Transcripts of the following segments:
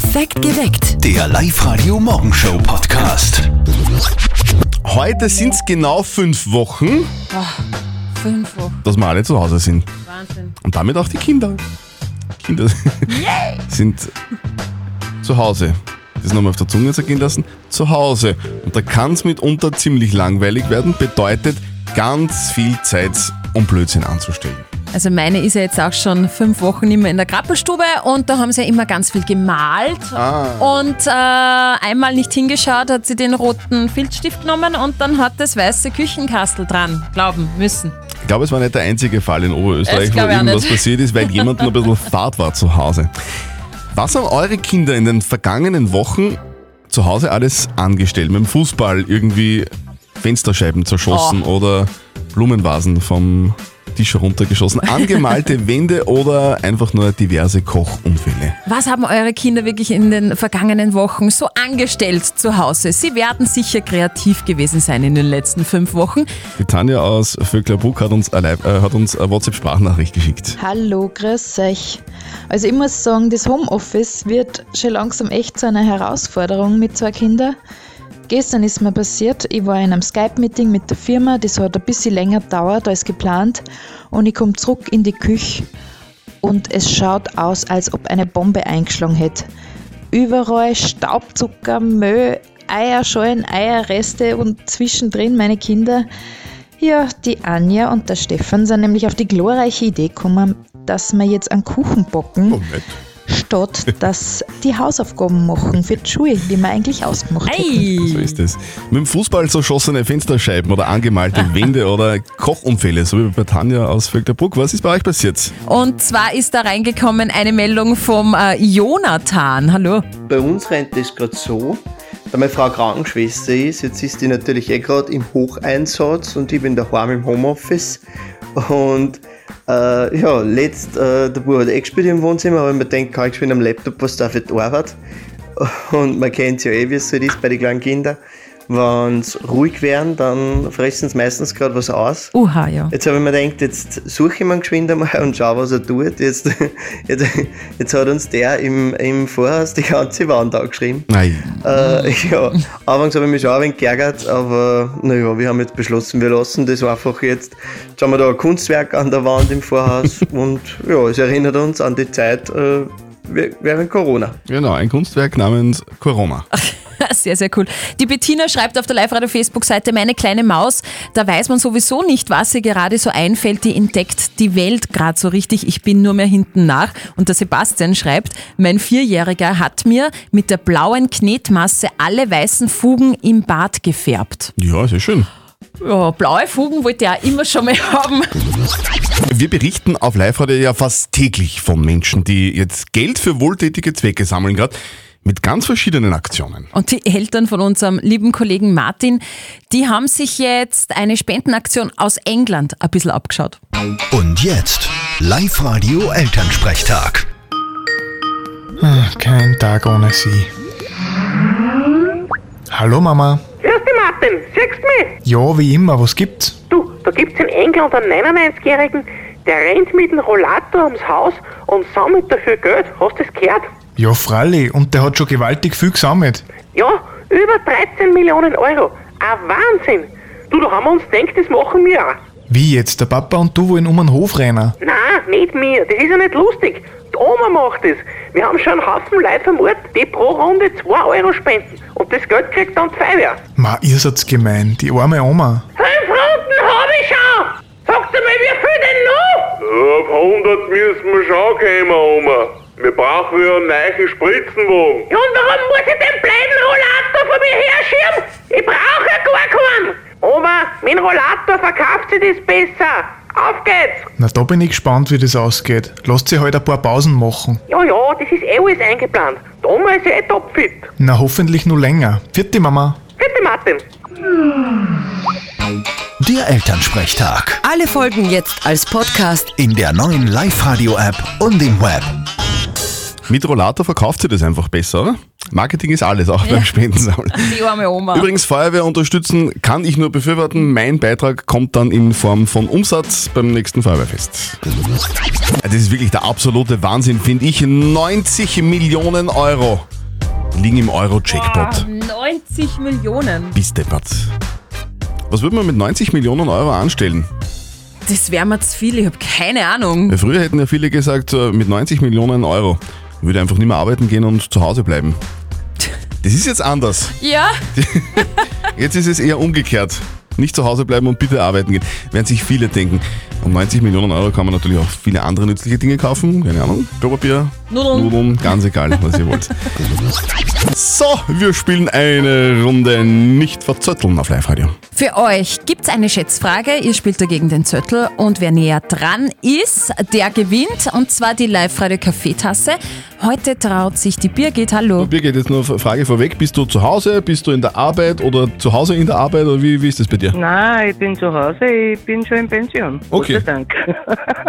Perfekt geweckt. Der Live-Radio Morgenshow Podcast. Heute sind es genau fünf Wochen, Fünf Wochen. dass wir alle zu Hause sind. Wahnsinn. Und damit auch die Kinder. Kinder sind zu Hause. Das nochmal auf der Zunge zergehen lassen. Zu Hause. Und da kann es mitunter ziemlich langweilig werden. Bedeutet ganz viel Zeit, um Blödsinn anzustellen. Also meine ist ja jetzt auch schon fünf Wochen immer in der Krabbelstube und da haben sie ja immer ganz viel gemalt. Und äh, einmal nicht hingeschaut, hat sie den roten Filzstift genommen und dann hat das weiße Küchenkastel dran glauben müssen. Ich glaube, es war nicht der einzige Fall in Oberösterreich, wo irgendwas passiert ist, weil jemand nur ein bisschen Fahrt war zu Hause. Was haben eure Kinder in den vergangenen Wochen zu Hause alles angestellt? Mit dem Fußball irgendwie Fensterscheiben zerschossen Oh. oder Blumenvasen vom Tisch runtergeschossen, angemalte Wände oder einfach nur diverse Kochunfälle? Was haben eure Kinder wirklich in den vergangenen Wochen so angestellt zu Hause? Sie werden sicher kreativ gewesen sein in den letzten fünf Wochen. Die Tanja aus Vöcklerbruck hat uns, eine, äh, hat uns eine WhatsApp-Sprachnachricht geschickt. Hallo, grüß euch. Also ich muss sagen, das Homeoffice wird schon langsam echt zu einer Herausforderung mit zwei Kindern. Gestern ist mir passiert, ich war in einem Skype-Meeting mit der Firma, das hat ein bisschen länger gedauert als geplant und ich komme zurück in die Küche und es schaut aus, als ob eine Bombe eingeschlagen hätte. Überall Staubzucker, Müll, Eierschalen, Eierreste und zwischendrin meine Kinder. Ja, die Anja und der Stefan sind nämlich auf die glorreiche Idee gekommen, dass wir jetzt einen Kuchen backen, Oh, nett. Statt dass die Hausaufgaben machen für die Schule, die wir eigentlich ausgemacht. Ei! So ist es. Mit dem Fußball zerschossene Fensterscheiben oder angemalte Wände oder Kochunfälle, so wie bei Tanja aus Vöcklerbruck. Was ist bei euch passiert? Und zwar ist da reingekommen eine Meldung vom äh, Jonathan. Hallo. Bei uns rennt es gerade so, da meine Frau Krankenschwester ist, jetzt ist die natürlich eh gerade im Hocheinsatz und ich bin daheim im Homeoffice. Und äh, ja, letzt, äh, der Bub hat eh gespielt im Wohnzimmer, aber man denkt, kann ich spielen am Laptop, was da für die Arbeit. Und man kennt ja eh, wie es so ist bei den kleinen Kindern. Wenn sie ruhig werden, dann fressen sie meistens gerade was aus. Uha, ja. Jetzt habe ich mir gedacht, jetzt suche ich mir geschwind einmal und schau, was er tut. Jetzt, jetzt, jetzt hat uns der im, im Vorhaus die ganze Wand angeschrieben. Nein. Äh, ja, anfangs habe ich mich schon ein wenig geärgert, aber naja, wir haben jetzt beschlossen, wir lassen das einfach jetzt. Jetzt haben wir da ein Kunstwerk an der Wand im Vorhaus und ja, es erinnert uns an die Zeit äh, während Corona. Genau, ein Kunstwerk namens Corona. Sehr, sehr cool. Die Bettina schreibt auf der Live-Radio-Facebook-Seite, meine kleine Maus, da weiß man sowieso nicht, was ihr gerade so einfällt, die entdeckt die Welt gerade so richtig, ich bin nur mehr hinten nach. Und der Sebastian schreibt, mein Vierjähriger hat mir mit der blauen Knetmasse alle weißen Fugen im Bad gefärbt. Ja, sehr schön. Ja, blaue Fugen wollte er auch immer schon mal haben. Wir berichten auf Live-Radio ja fast täglich von Menschen, die jetzt Geld für wohltätige Zwecke sammeln gerade. Mit ganz verschiedenen Aktionen. Und die Eltern von unserem lieben Kollegen Martin, die haben sich jetzt eine Spendenaktion aus England ein bisschen abgeschaut. Und jetzt Live-Radio Elternsprechtag. Kein Tag ohne sie. Hallo Mama. Grüß dich, Martin. Siehst du mich? Ja, wie immer, was gibt's? Du, da gibt's in England einen 99-Jährigen, der rennt mit dem Rollator ums Haus und sammelt dafür Geld. Hast du das gehört? Ja, Fralli, und der hat schon gewaltig viel gesammelt. Ja, über 13 Millionen Euro. Ein Wahnsinn. Du, da haben wir uns gedacht, das machen wir auch. Wie jetzt? Der Papa und du wollen um den Hof rennen? Nein, nicht mir. Das ist ja nicht lustig. Die Oma macht das. Wir haben schon einen Haufen Leute vermutet, die pro Runde 2 Euro spenden. Und das Geld kriegt dann die Feuerwehr. Ma, ihr seid's gemein, die arme Oma. Fünf Runden habe ich schon. Sagt mal, wie viel denn noch? Auf 100 müssen wir schon kommen, Oma. Wir brauchen ja einen neuen Spritzenwagen. Ja, und warum muss ich den blöden Rollator von mir herschieben? Ich brauche ja gar keinen. Oma, mit dem Rollator verkauft sich das besser. Auf geht's. Na, da bin ich gespannt, wie das ausgeht. Lasst sie halt ein paar Pausen machen. Ja, ja, das ist eh alles eingeplant. Die Oma ist ja eh topfit. Na, hoffentlich nur länger. Vierte Mama. Bitte, Martin. Der Elternsprechtag. Alle Folgen jetzt als Podcast. In der neuen Live-Radio-App und im Web. Mit Rollator verkauft sie das einfach besser, oder? Marketing ist alles, auch beim Spendensammeln. Die arme Oma. Übrigens, Feuerwehr unterstützen kann ich nur befürworten. Mein Beitrag kommt dann in Form von Umsatz beim nächsten Feuerwehrfest. Das ist wirklich der absolute Wahnsinn, finde ich. 90 Millionen Euro liegen im Euro-Jackpot. 90 Millionen. Bis deppert. Was würde man mit 90 Millionen Euro anstellen? Das wäre mir zu viel, ich habe keine Ahnung. Früher hätten ja viele gesagt, äh, mit 90 Millionen Euro würde einfach nicht mehr arbeiten gehen und zu Hause bleiben. Das ist jetzt anders. Ja, Jetzt ist es eher umgekehrt. Nicht zu Hause bleiben und bitte arbeiten gehen. Werden sich viele denken. Um 90 Millionen Euro kann man natürlich auch viele andere nützliche Dinge kaufen. Keine Ahnung. Klopapier, Nudeln. Nudeln, ganz egal, was ihr wollt. So, wir spielen eine Runde nicht verzötteln auf Live-Radio. für euch gibt's eine Schätzfrage. Ihr spielt dagegen den Zettel und wer näher dran ist, der gewinnt. Und zwar die Live-Radio-Kaffeetasse. Heute traut sich die Birgit. Hallo. Birgit, jetzt nur eine Frage vorweg. Bist du zu Hause, bist du in der Arbeit oder zu Hause in der Arbeit oder wie, wie ist das bei dir? Nein, ich bin zu Hause, ich bin schon in Pension. Okay. Gott sei Dank.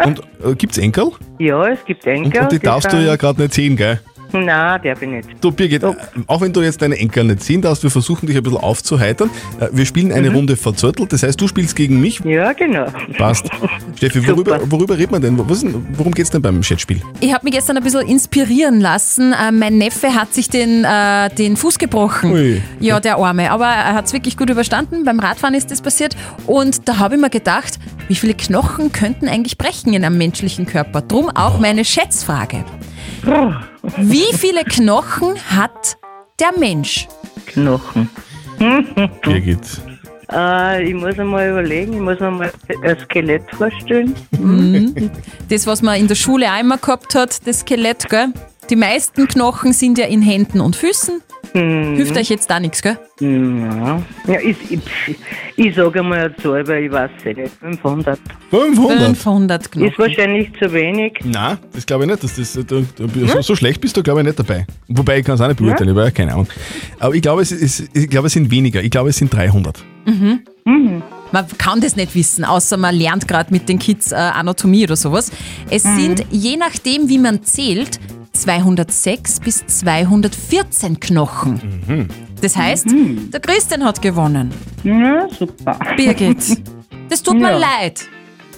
Und äh, gibt's Enkel? ja, es gibt Und, Enkel. und die darfst du ja gerade nicht sehen, gell? Nein, der bin ich nicht. Du Birgit, äh, auch wenn du jetzt deine Enkel nicht sehen darfst, wir versuchen dich ein bisschen aufzuheitern. Äh, Wir spielen eine Runde verzöttelt, das heißt, du spielst gegen mich. Ja, genau. Passt. Steffi, worüber, worüber redet man denn? Worum geht's denn beim Chatspiel? Ich habe mich gestern ein bisschen inspirieren lassen. Äh, mein Neffe hat sich den, äh, den Fuß gebrochen. Ui. Ja, der Arme. Aber er hat es wirklich gut überstanden. Beim Radfahren ist das passiert. Und da habe ich mir gedacht, wie viele Knochen könnten eigentlich brechen in einem menschlichen Körper? Drum auch meine Schätzfrage. Wie viele Knochen hat der Mensch? Knochen. Birgit. Äh, ich muss einmal überlegen, ich muss mir mal ein Skelett vorstellen. Das, was man in der Schule immer gehabt hat, das Skelett, gell? Die meisten Knochen sind ja in Händen und Füßen. Hilft euch jetzt da nichts, gell? Ja, ja ich, ich, ich sage mal eine Zahl, weil ich weiß es nicht. 500. 500? 500 Knochen. Ist wahrscheinlich zu wenig. Nein, das glaube ich nicht. Das, das, du, du, so, so schlecht bist du, glaube ich, nicht dabei. Wobei, ich kann es auch nicht beurteilen, ich habe ja keine Ahnung. Aber ich glaube, es, ist, ich glaube, es sind weniger. Ich glaube, es sind 300. Man kann das nicht wissen, außer man lernt gerade mit den Kids äh, Anatomie oder sowas. Es sind, je nachdem, wie man zählt, 206 bis 214 Knochen. Das heißt, der Christian hat gewonnen. Ja, super. Birgit, das tut mir Ja. leid.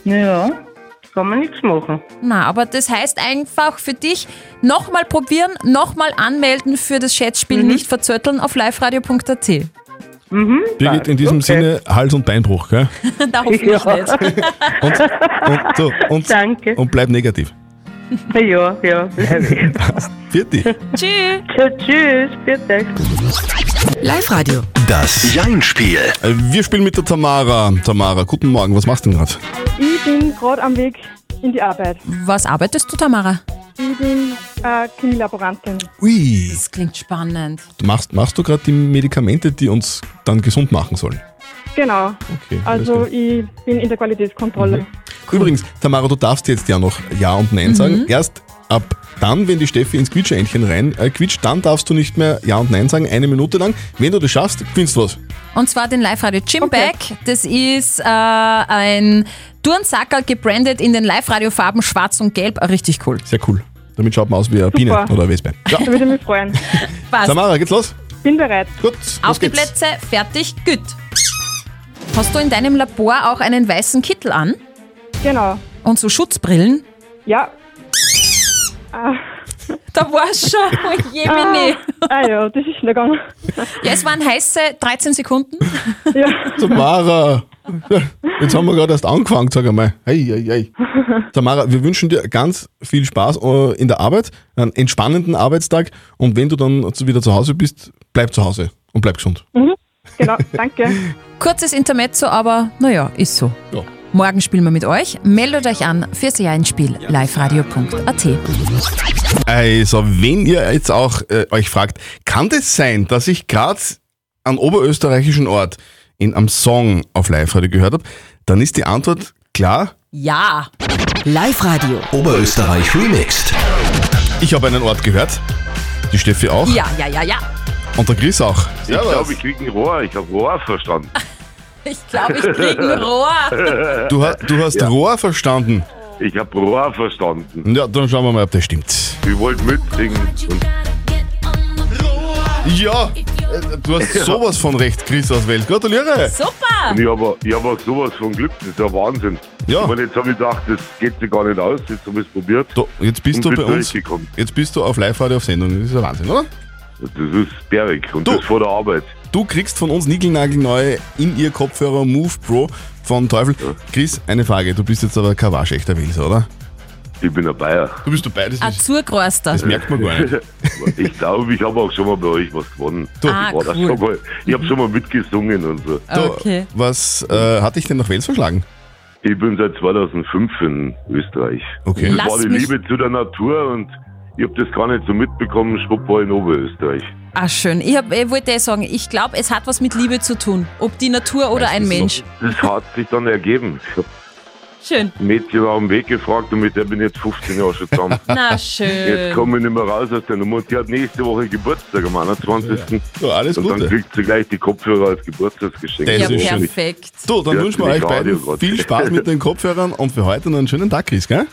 Ja, kann man nichts machen. Na, aber das heißt einfach für dich, nochmal probieren, nochmal anmelden für das Chatspiel nicht verzötteln auf liveradio.at. Birgit, in diesem okay. Sinne Hals- und Beinbruch, gell? da hoffe ich Ja. nicht. Und, und, so, und, Danke. und bleib negativ. Ja, ja. Vierte. Tschüss. Tschüss, bitte. Live-Radio. Das Jein-Spiel. Äh, Wir spielen mit der Tamara. Tamara, guten Morgen. Was machst du denn gerade? Ich bin gerade am Weg in die Arbeit. Was arbeitest du, Tamara? Ich bin äh, Chemielaborantin. Ui. Das klingt spannend. Du machst, machst du gerade die Medikamente, die uns dann gesund machen sollen? Genau. Okay. Also ich bin in der Qualitätskontrolle. Übrigens, Tamara, du darfst jetzt ja noch Ja und Nein sagen. Erst ab dann, wenn die Steffi ins Quietscheentchen rein äh, quietscht, dann darfst du nicht mehr Ja und Nein sagen, eine Minute lang. Wenn du das schaffst, gewinnst du was. Und zwar den Live-Radio Gym Bag. Das ist äh, ein Turnsackerl gebrandet in den Live-Radio-Farben schwarz und gelb. Ah, Richtig cool. Sehr cool. Damit schaut man aus wie eine Biene oder ein Wespe. Ja. Da würde ich mich freuen. Passt. Tamara, geht's los? Bin bereit. Gut, Auf los die geht's. Plätze, fertig, gut. Hast du in deinem Labor auch einen weißen Kittel an? Genau. Und so Schutzbrillen? Ja. Ah, Da war's schon. Oh je, Mini. ah ja, das ist schnell gegangen. Ja, es waren heiße 13 Sekunden. Ja. Tamara, jetzt haben wir gerade erst angefangen, sag einmal. Hey, hey, hey. Tamara, wir wünschen dir ganz viel Spaß äh, in der Arbeit, einen entspannenden Arbeitstag und wenn du dann wieder zu Hause bist, bleib zu Hause und bleib gesund. Mhm. Genau, danke. Kurzes Intermezzo, aber naja, ist so. Ja. Morgen spielen wir mit euch. Meldet euch an fürs Jahr-Spiel liveradio.at. Also, wenn ihr jetzt auch äh, euch fragt, kann das sein, dass ich gerade an oberösterreichischen Ort in einem Song auf Live-Radio gehört habe, dann ist die Antwort klar. Ja. Live-Radio. Oberösterreich remixed. Ich habe einen Ort gehört. Die Steffi auch. Ja, ja, ja, ja. Und der Chris auch. Ich glaube, ich krieg ein Rohr. Ich habe Rohr verstanden. Ich glaube, ich krieg ein Rohr. Du, ha- du hast Ja. Rohr verstanden. Ich habe Rohr verstanden. Ja, dann schauen wir mal, ob das stimmt. Ich wollte mitsingen. Und Ja, äh, du hast sowas von recht, Chris aus Welt. Gratuliere! Super! Und ich habe ich hab auch sowas von Glück, das ist ja Wahnsinn. Ja. Ich meine, jetzt habe ich gedacht, das geht sich gar nicht aus, jetzt habe ich es probiert. Du, jetzt bist und du bin bei uns. durchgekommen. Jetzt bist du auf Live-Radio auf Sendung. Das ist ja Wahnsinn, oder? Das ist sperrig und Du. das vor der Arbeit. Du kriegst von uns niegelnagelneue In-Ear-Kopfhörer Move Pro von Teufel. Chris, eine Frage. Du bist jetzt aber kein waschechter Welser, oder? Ich bin ein Bayer. Du bist dabei, das, Ein ist, das merkt man gar nicht. Ich glaube, ich habe auch schon mal bei euch was gewonnen. Du. Ah, cool. mal, ich habe schon mal mitgesungen und so. Du, Okay. Was äh, hat dich denn nach Wels verschlagen? Ich bin seit 2005 in Österreich. Okay. Das Lass war die mich- Liebe zu der Natur und ich habe das gar nicht so mitbekommen, schwupp war in Oberösterreich. Ah, schön. Ich, hab, ich wollte eh sagen, ich glaube, es hat was mit Liebe zu tun. Ob die Natur oder ein Mensch. Das hat sich dann ergeben. Ich habe Schön. ein Mädchen auf dem Weg gefragt und mit der bin ich jetzt 15 Jahre schon zusammen. Na, Jetzt schön. komme ich nicht mehr raus aus der Nummer und die hat nächste Woche Geburtstag am 21. So, alles Und dann Gute. kriegt sie gleich die Kopfhörer als Geburtstagsgeschenk. Das Ja, ist schön. perfekt. So, dann Ja, wünschen wir euch ich Radio beiden viel Spaß mit den Kopfhörern und für heute noch einen schönen Tag, Chris, gell?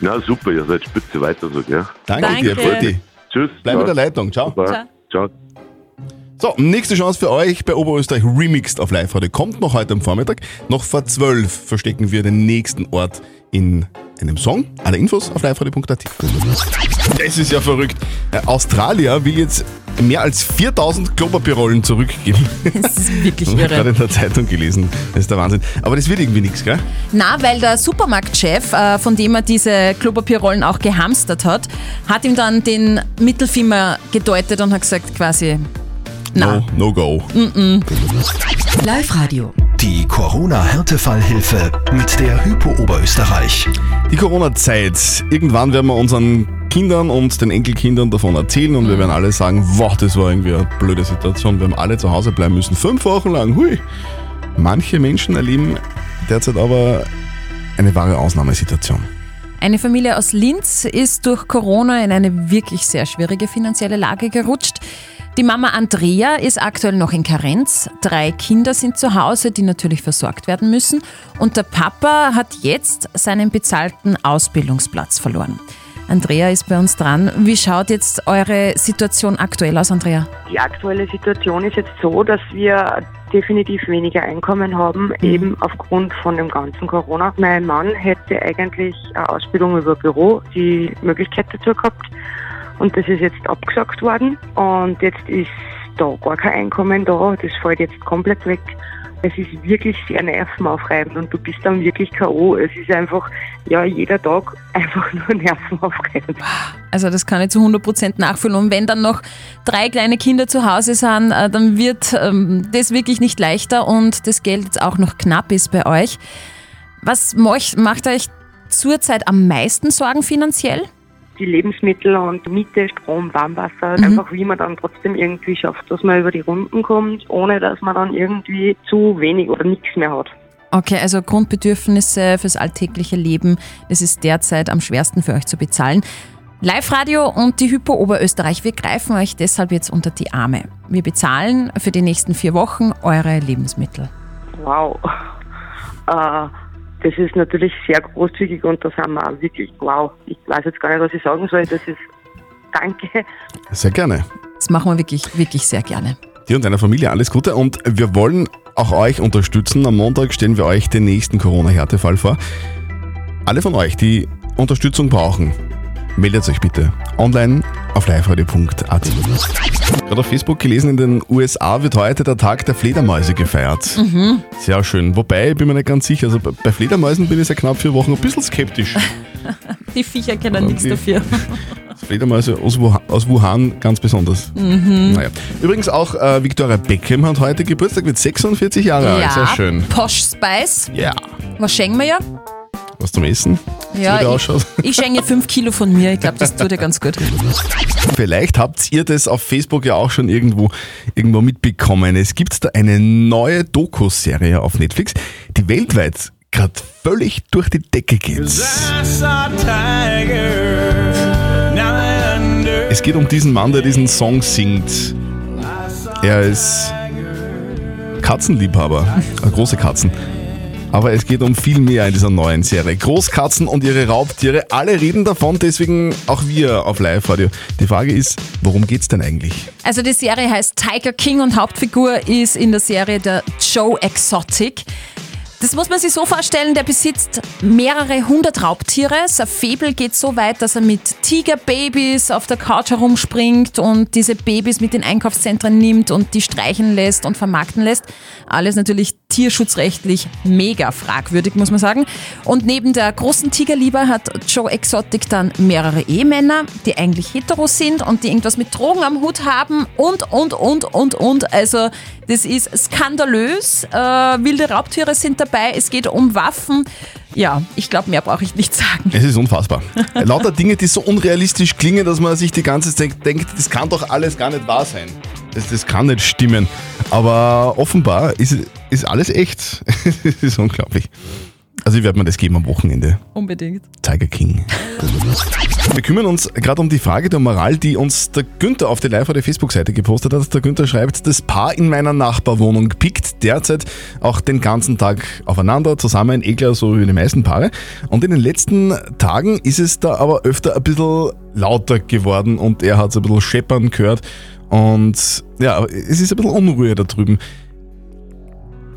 Na super, ihr seid spitze weiter so, gell? Danke, Danke. dir, Pfitti. Tschüss. Bleib ciao. in der Leitung, ciao. Super. Ciao. So, nächste Chance für euch bei Oberösterreich Remixed auf live heute. Kommt noch heute am Vormittag. Noch vor 12 verstecken wir den nächsten Ort in einem Song. Alle Infos auf liveradio.at. Das ist ja verrückt. Äh, Australier will jetzt mehr als 4000 Klopapierrollen zurückgeben. Das ist wirklich Hab ich gerade irre. in der Zeitung gelesen. Das ist der Wahnsinn. Aber das wird irgendwie nichts, gell? Na, weil der Supermarktchef, äh, von dem er diese Klopapierrollen auch gehamstert hat, hat ihm dann den Mittelfinger gedeutet und hat gesagt quasi, na, No, no go. Live-Radio. Die Corona-Härtefallhilfe mit der Hypo Oberösterreich. Die Corona-Zeit. Irgendwann werden wir unseren Kindern und den Enkelkindern davon erzählen und wir werden alle sagen, wow, das war irgendwie eine blöde Situation. Wir haben alle zu Hause bleiben müssen. Fünf Wochen lang. Hui. Manche Menschen erleben derzeit aber eine wahre Ausnahmesituation. Eine Familie aus Linz ist durch Corona in eine wirklich sehr schwierige finanzielle Lage gerutscht. Die Mama Andrea ist aktuell noch in Karenz. Drei Kinder sind zu Hause, die natürlich versorgt werden müssen. Und der Papa hat jetzt seinen bezahlten Ausbildungsplatz verloren. Andrea ist bei uns dran. Wie schaut jetzt eure Situation aktuell aus, Andrea? Die aktuelle Situation ist jetzt so, dass wir definitiv weniger Einkommen haben, eben aufgrund von dem ganzen Corona. Mein Mann hätte eigentlich eine Ausbildung über Büro, die Möglichkeit dazu gehabt. Und das ist jetzt abgesagt worden. Und jetzt ist da gar kein Einkommen da. Das fällt jetzt komplett weg. Es ist wirklich sehr nervenaufreibend und du bist dann wirklich K.O. Es ist einfach, ja, jeder Tag einfach nur nervenaufreibend. Also das kann ich zu 100% nachfühlen. Und wenn dann noch drei kleine Kinder zu Hause sind, äh, dann wird ähm, das wirklich nicht leichter und das Geld jetzt auch noch knapp ist bei euch. Was macht euch zurzeit am meisten Sorgen finanziell? Die Lebensmittel und Miete, Strom, Warmwasser, Mhm. einfach wie man dann trotzdem irgendwie schafft, dass man über die Runden kommt, ohne dass man dann irgendwie zu wenig oder nichts mehr hat. Okay, also Grundbedürfnisse fürs alltägliche Leben, das ist derzeit am schwersten für euch zu bezahlen. Live-Radio und die Hypo Oberösterreich, wir greifen euch deshalb jetzt unter die Arme. Wir bezahlen für die nächsten vier Wochen eure Lebensmittel. Wow. Äh, das ist natürlich sehr großzügig und da sind wir auch wirklich, wow. Ich weiß jetzt gar nicht, was ich sagen soll. Das ist, danke. Sehr gerne. Das machen wir wirklich, wirklich sehr gerne. Dir und deiner Familie alles Gute und wir wollen auch euch unterstützen. Am Montag stellen wir euch den nächsten Corona-Härtefall vor. Alle von euch, die Unterstützung brauchen, meldet euch bitte online auf liveradio.at. Gerade auf Facebook gelesen, in den USA wird heute der Tag der Fledermäuse gefeiert. Mhm. Sehr schön. Wobei, ich bin mir nicht ganz sicher, also bei- Fledermäusen bin ich seit knapp vier Wochen ein bisschen skeptisch. Die Viecher können nichts dafür. Fledermäuse aus Wuhan, aus Wuhan ganz besonders. Mhm. Naja. Übrigens auch äh, Victoria Beckham hat heute Geburtstag, wird 46 Jahre alt. Sehr schön. Posh Spice. Ja. Was schenken wir ja? Was zum Essen? Ja, ich, ich schenke 5 Kilo von mir. Ich glaube, das tut dir ganz gut. Vielleicht habt ihr das auf Facebook ja auch schon irgendwo, irgendwo mitbekommen. Es gibt da eine neue Doku-Serie auf Netflix, die weltweit gerade völlig durch die Decke geht. Es geht um diesen Mann, der diesen Song singt. Er ist Katzenliebhaber, große Katzen. Aber es geht um viel mehr in dieser neuen Serie. Großkatzen und ihre Raubtiere, alle reden davon, deswegen auch wir auf Live-Radio. Die Frage ist, worum geht's denn eigentlich? Also die Serie heißt Tiger King und Hauptfigur ist in der Serie der Joe Exotic. Das muss man sich so vorstellen, der besitzt mehrere hundert Raubtiere. Sein Febel geht so weit, dass er mit Tigerbabys auf der Couch herumspringt und diese Babys mit in Einkaufszentren nimmt und die streichen lässt und vermarkten lässt. Alles natürlich tierschutzrechtlich mega fragwürdig, muss man sagen. Und neben der großen Tigerliebe hat Joe Exotic dann mehrere Ehemänner, die eigentlich hetero sind und die irgendwas mit Drogen am Hut haben und, und, und, und, und. Also das ist skandalös. Äh, wilde Raubtiere sind dabei. Es geht um Waffen. Ja, ich glaube, mehr brauche ich nicht sagen. Es ist unfassbar. Lauter Dinge, die so unrealistisch klingen, dass man sich die ganze Zeit denkt, das kann doch alles gar nicht wahr sein. Das, das kann nicht stimmen. Aber offenbar ist, ist alles echt. das ist unglaublich. Also ich werde mir das geben am Wochenende. Unbedingt. Tiger King. Wir kümmern uns gerade um die Frage der Moral, die uns der Günther auf der live der Facebook-Seite gepostet hat. Der Günther schreibt, das Paar in meiner Nachbarwohnung pickt derzeit auch den ganzen Tag aufeinander, zusammen, eh klar, so wie die meisten Paare. Und in den letzten Tagen ist es da aber öfter ein bisschen lauter geworden und er hat es ein bisschen scheppern gehört. Und ja, es ist ein bisschen Unruhe da drüben.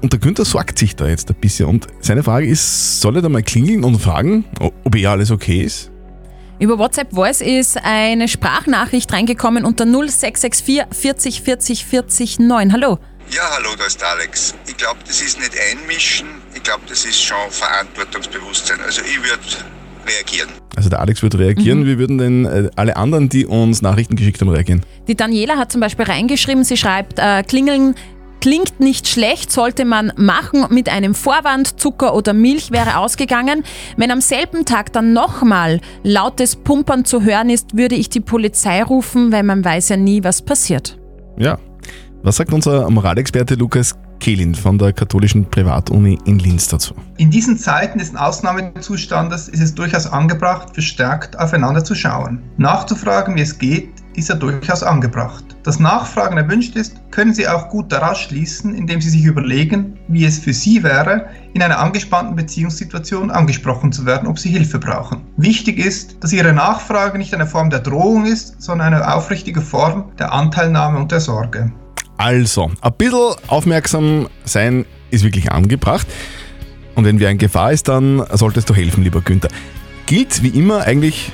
Und der Günther sorgt sich da jetzt ein bisschen. Und seine Frage ist, soll er da mal klingeln und fragen, ob eh alles okay ist? Über WhatsApp Voice ist eine Sprachnachricht reingekommen unter 0664 40 40 40 9. Hallo. Ja, hallo, da ist der Alex. Ich glaube, das ist nicht Einmischen, ich glaube, das ist schon Verantwortungsbewusstsein. Also ich würde reagieren. Also der Alex wird reagieren. Wie würden denn äh, alle anderen, die uns Nachrichten geschickt haben, reagieren? Die Daniela hat zum Beispiel reingeschrieben, sie schreibt, äh, klingeln klingt nicht schlecht, sollte man machen mit einem Vorwand, Zucker oder Milch wäre ausgegangen. Wenn am selben Tag dann nochmal lautes Pumpern zu hören ist, würde ich die Polizei rufen, weil man weiß ja nie, was passiert. Ja. Was sagt unser Moralexperte Lukas Kehlin von der katholischen Privatuni in Linz dazu? In diesen Zeiten des Ausnahmezustandes ist es durchaus angebracht, verstärkt aufeinander zu schauen. Nachzufragen, wie es geht, ist ja durchaus angebracht. Dass Nachfragen erwünscht ist, können Sie auch gut daraus schließen, indem Sie sich überlegen, wie es für Sie wäre, in einer angespannten Beziehungssituation angesprochen zu werden, ob Sie Hilfe brauchen. Wichtig ist, dass Ihre Nachfrage nicht eine Form der Drohung ist, sondern eine aufrichtige Form der Anteilnahme und der Sorge. Also, ein bisschen aufmerksam sein ist wirklich angebracht. Und wenn wer in Gefahr ist, dann solltest du helfen, lieber Günther. Gilt wie immer eigentlich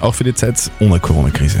auch für die Zeit ohne Corona-Krise.